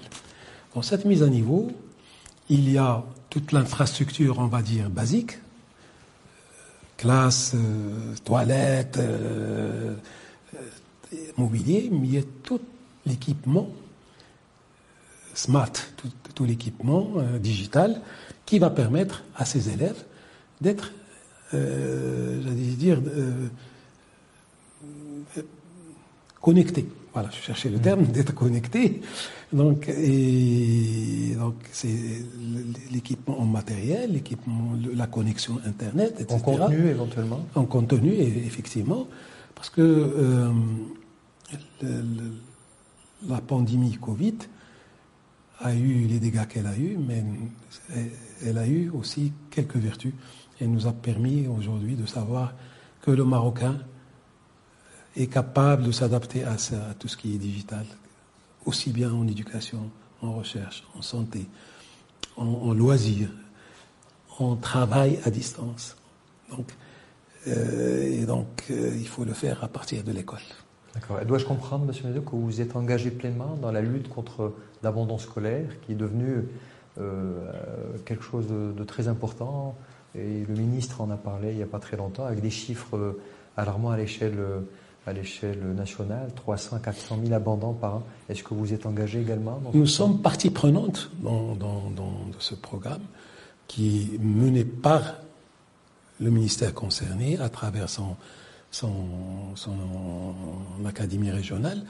Dans cette mise à niveau, il y a toute l'infrastructure, on va dire, basique, classe, euh, toilettes, euh, euh, mobilier, mais il y a tout l'équipement smart, tout, l'équipement digital qui va permettre à ces élèves d'être, j'allais dire, connectés. voilà, je cherchais le terme, d'être connecté. Donc, et, donc c'est l'équipement en matériel, l'équipement, la connexion Internet, etc. En contenu éventuellement En contenu, effectivement. Parce que euh, la pandémie Covid a eu les dégâts qu'elle a eu, mais elle a eu aussi quelques vertus. Elle nous a permis aujourd'hui de savoir que le Marocain est capable de s'adapter à, tout ce qui est digital, aussi bien en éducation, en recherche, en santé, en, loisirs, en travail à distance. Donc, euh, et donc, euh, il faut le faire à partir de l'école. D'accord. Dois-je comprendre, Monsieur Médou, que vous êtes engagé pleinement dans la lutte contre l'abandon scolaire, qui est devenu euh, quelque chose de, très important. Et le ministre en a parlé il n'y a pas très longtemps, avec des chiffres alarmants à l'échelle à l'échelle nationale, 300 400 000 abandons par an. Est-ce que vous êtes engagé également Nous sommes partie prenante dans, ce programme qui est mené par le ministère concerné à travers son, son, académie régionale,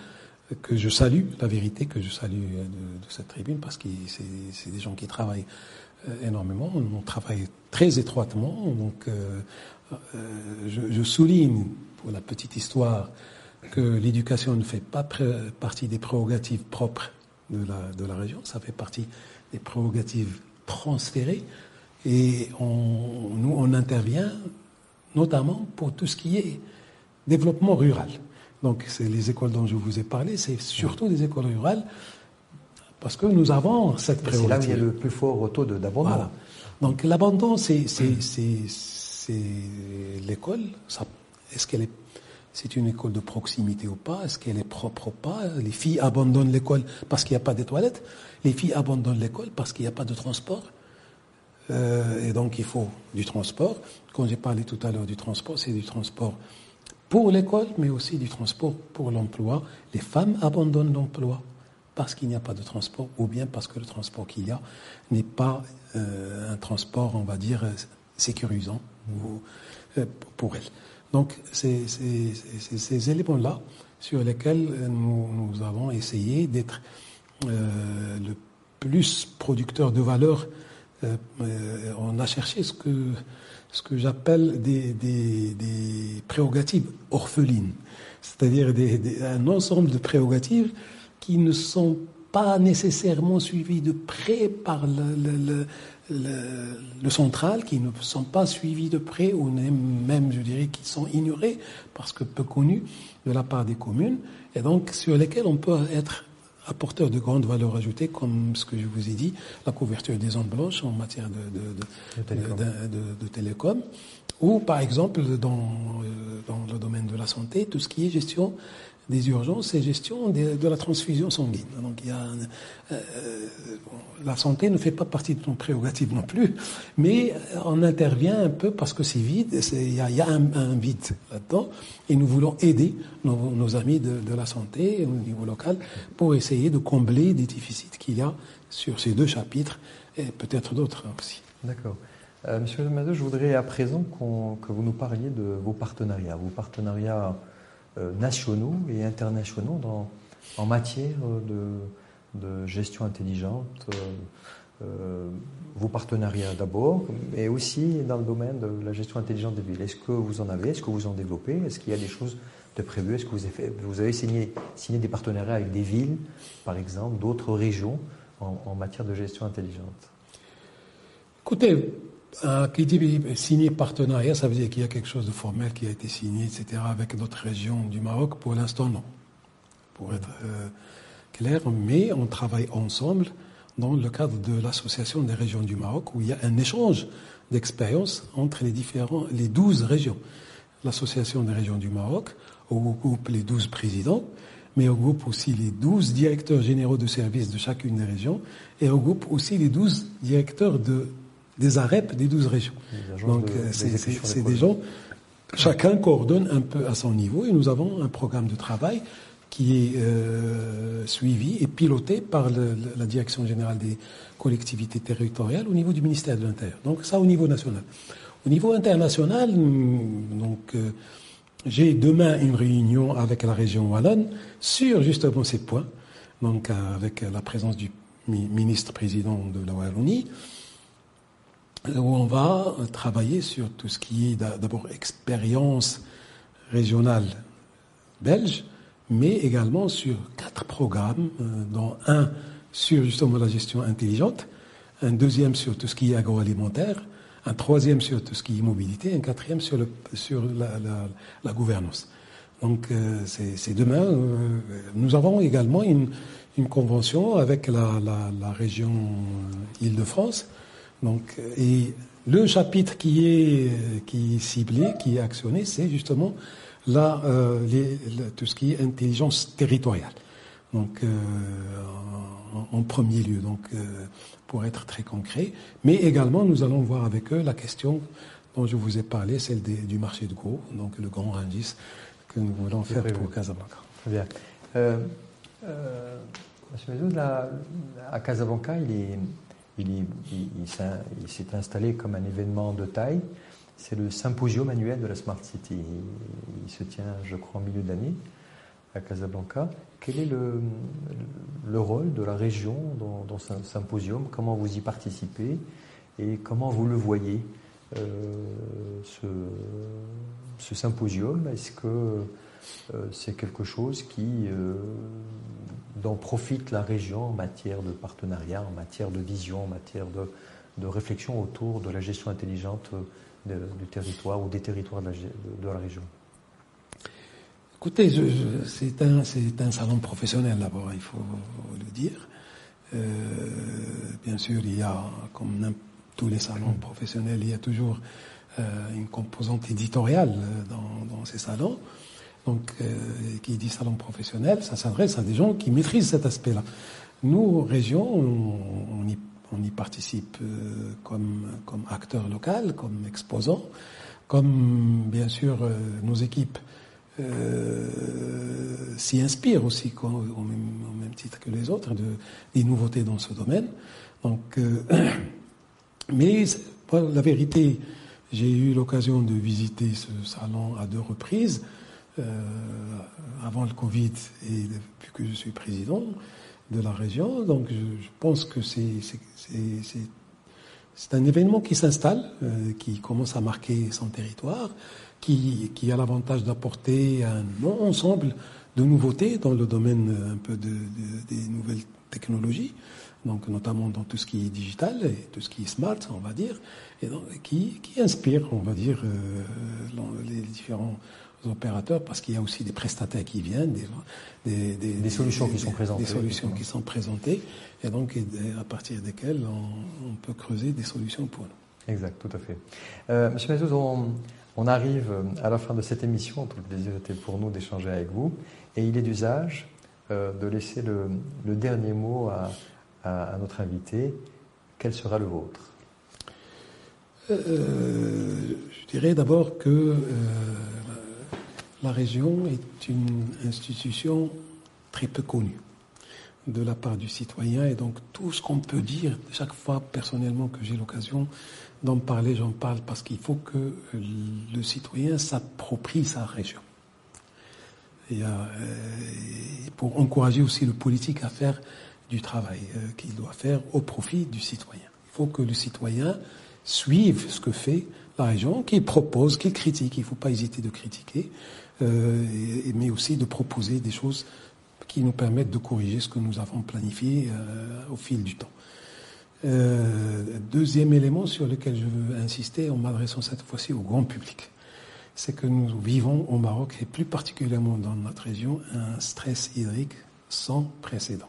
que je salue, la vérité que je salue de, cette tribune, parce que c'est des gens qui travaillent euh, énormément, on travaille très étroitement, donc euh, euh, je, souligne, pour la petite histoire, que l'éducation ne fait pas partie des prérogatives propres de la, de la région, ça fait partie des prérogatives transférées. Et nous, on intervient notamment pour tout ce qui est développement rural. Donc, c'est les écoles dont je vous ai parlé, c'est surtout des écoles rurales, parce que nous avons cette prérogative. C'est là où il y a le plus fort taux d'abandon. Donc, l'abandon, c'est c'est l'école. Est-ce qu'elle est c'est une école de proximité ou pas? Est-ce qu'elle est propre ou pas? Les filles abandonnent l'école parce qu'il n'y a pas de toilettes. Les filles abandonnent l'école parce qu'il n'y a pas de transport. Euh, et donc il faut du transport. Quand j'ai parlé tout à l'heure du transport, c'est du transport pour l'école, mais aussi du transport pour l'emploi. Les femmes abandonnent l'emploi parce qu'il n'y a pas de transport, ou bien parce que le transport qu'il y a n'est pas euh, un transport, on va dire, sécurisant euh, pour elle. Donc, c'est ces éléments-là sur lesquels nous, avons essayé d'être euh, le plus producteur de valeur. Euh, on a cherché ce que, ce que j'appelle des, des, prérogatives orphelines, c'est-à-dire un ensemble de prérogatives qui ne sont pas nécessairement suivies de près par le, le, central, qui ne sont pas suivis de près, ou même, je dirais, qui sont ignorés, parce que peu connus de la part des communes, et donc sur lesquels on peut être apporteur de grandes valeurs ajoutées, comme ce que je vous ai dit, la couverture des ondes blanches en matière de, de, télécom. ou par exemple dans, euh, dans le domaine de la santé, tout ce qui est gestion des urgences et gestion de, la transfusion sanguine. Donc il y a, euh, la santé ne fait pas partie de nos prérogatives non plus, mais on intervient un peu parce que c'est vide, il y a, un, vide là-dedans, et nous voulons aider nos, amis de, la santé au niveau local pour essayer de combler des déficits qu'il y a sur ces deux chapitres et peut-être d'autres aussi. D'accord. Euh, Monsieur Madeux, je voudrais à présent que vous nous parliez de vos partenariats, vos partenariats nationaux et internationaux dans, en matière de, gestion intelligente, euh, euh, vos partenariats d'abord, mais aussi dans le domaine de la gestion intelligente des villes. Est-ce que vous en avez? Est-ce que vous en développez? Est-ce qu'il y a des choses de prévues? Est-ce que vous avez, signé, signé, des partenariats avec des villes, par exemple, d'autres régions en matière de gestion intelligente? Écoutez, un qui dit signé partenariat, ça veut dire qu'il y a quelque chose de formel qui a été signé, etc., avec d'autres régions du Maroc. Pour l'instant, non. Pour être euh, clair, mais on travaille ensemble dans le cadre de l'association des régions du Maroc, où il y a un échange d'expériences entre les différents, les 12 régions. L'association des régions du Maroc regroupe les 12 présidents, mais regroupe aussi les 12 directeurs généraux de services de chacune des régions, et regroupe aussi les 12 directeurs de des AREP des 12 régions. Donc euh, c'est des gens, chacun coordonne un peu à son niveau et nous avons un programme de travail qui est euh, suivi et piloté par la Direction générale des collectivités territoriales au niveau du ministère de l'Intérieur. Donc ça au niveau national. Au niveau international, donc, euh, j'ai demain une réunion avec la région Wallonne sur justement ces points, donc avec la présence du ministre-président de la Wallonie, où on va travailler sur tout ce qui est d'abord expérience régionale belge, mais également sur quatre programmes, euh, dont un sur justement la gestion intelligente, un deuxième sur tout ce qui est agroalimentaire, un troisième sur tout ce qui est mobilité, un quatrième sur, la, gouvernance. Donc euh, c'est demain. Euh, nous avons également une, une convention avec la, région Île-de-France. Donc, et le chapitre qui est, qui est ciblé, qui est actionné, c'est justement la, euh, tout ce qui est intelligence territoriale. Donc, euh, en, premier lieu, donc, euh, pour être très concret. Mais également, nous allons voir avec eux la question dont je vous ai parlé, celle du marché de gros, donc le grand rangis que nous voulons faire pour Casablanca. Très bien. Monsieur Mezoud, à Casablanca, il est, il, s'est installé comme un événement de taille. C'est le symposium annuel de la Smart City. Il, se tient, je crois, en milieu d'année à Casablanca. Quel est le, le, rôle de la région dans, ce symposium? Comment vous y participez? Et comment vous le voyez euh, ce, ce, symposium? Est-ce que euh, c'est quelque chose qui euh, dont profite la région en matière de partenariat, en matière de vision, en matière de, de réflexion autour de la gestion intelligente du territoire ou des territoires de la, région Écoutez, c'est un, un, salon professionnel d'abord, il faut le dire. Euh, bien sûr, il y a, comme tous les salons professionnels, il y a toujours euh, une composante éditoriale dans, dans ces salons. Donc, euh, qui dit salon professionnel, ça s'adresse à des gens qui maîtrisent cet aspect-là. Nous, région, on, y, participe euh, comme, comme acteur local, comme exposant, comme bien sûr euh, nos équipes s'y inspirent aussi, au, même, titre que les autres, de, des nouveautés dans ce domaine. Donc, *clears throat* mais la vérité, j'ai eu l'occasion de visiter ce salon à deux reprises. Euh, avant le Covid et depuis que je suis président de la région. Donc je, pense que c'est un événement qui s'installe, euh, qui commence à marquer son territoire, qui, a l'avantage d'apporter un ensemble de nouveautés dans le domaine un peu de, des nouvelles technologies, donc notamment dans tout ce qui est digital et tout ce qui est smart, on va dire, et qui, inspire, on va dire, euh, les différents opérateurs parce qu'il y a aussi des prestataires qui viennent, des, des, solutions qui sont présentées. Des solutions qui sont présentées et donc à partir desquelles on, peut creuser des solutions pour nous. Exact, tout à fait. Euh, Monsieur Mazouz, on, arrive à la fin de cette émission. Tout le plaisir était pour nous d'échanger avec vous. Et il est d'usage euh, de laisser le, dernier mot à, à, notre invité. Quel sera le vôtre? Euh, Je dirais d'abord que la région est une institution très peu connue de la part du citoyen et donc tout ce qu'on peut dire, chaque fois personnellement que j'ai l'occasion d'en parler, j'en parle parce qu'il faut que le citoyen s'approprie sa région. Et, euh, pour encourager aussi le politique à faire du travail euh, qu'il doit faire au profit du citoyen. Il faut que le citoyen suive ce que fait la région, qu'il propose, qu'il critique. Il ne faut pas hésiter de critiquer, euh, mais aussi de proposer des choses qui nous permettent de corriger ce que nous avons planifié euh, au fil du temps. Euh, deuxième élément sur lequel je veux insister en m'adressant cette fois-ci au grand public, c'est que nous vivons au Maroc et plus particulièrement dans notre région un stress hydrique sans précédent.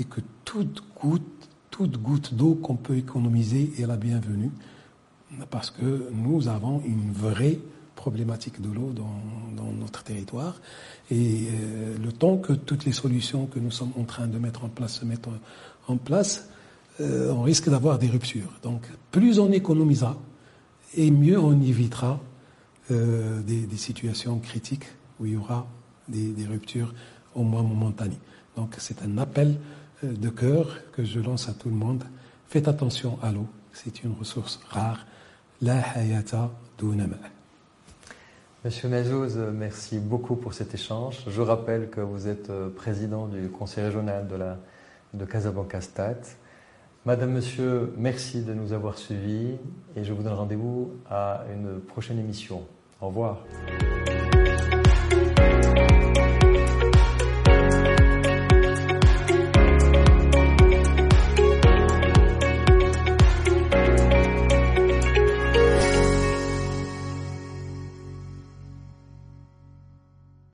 Et que toute goutte d'eau qu'on peut économiser est la bienvenue parce que nous avons une vraie problématique de l'eau dans, notre territoire. Et euh, le temps que toutes les solutions que nous sommes en train de mettre en place se mettent en, place, euh, on risque d'avoir des ruptures. Donc plus on économisera, et mieux on évitera euh, des, situations critiques où il y aura des, des ruptures au moins momentanées. Donc c'est un appel de cœur que je lance à tout le monde. Faites attention à l'eau, c'est une ressource rare. La hayata Monsieur Mazouz, merci beaucoup pour cet échange. Je rappelle que vous êtes euh, président du conseil régional de, de Casablanca-Stat. Madame, Monsieur, merci de nous avoir suivis et je vous donne rendez-vous à une prochaine émission. Au revoir.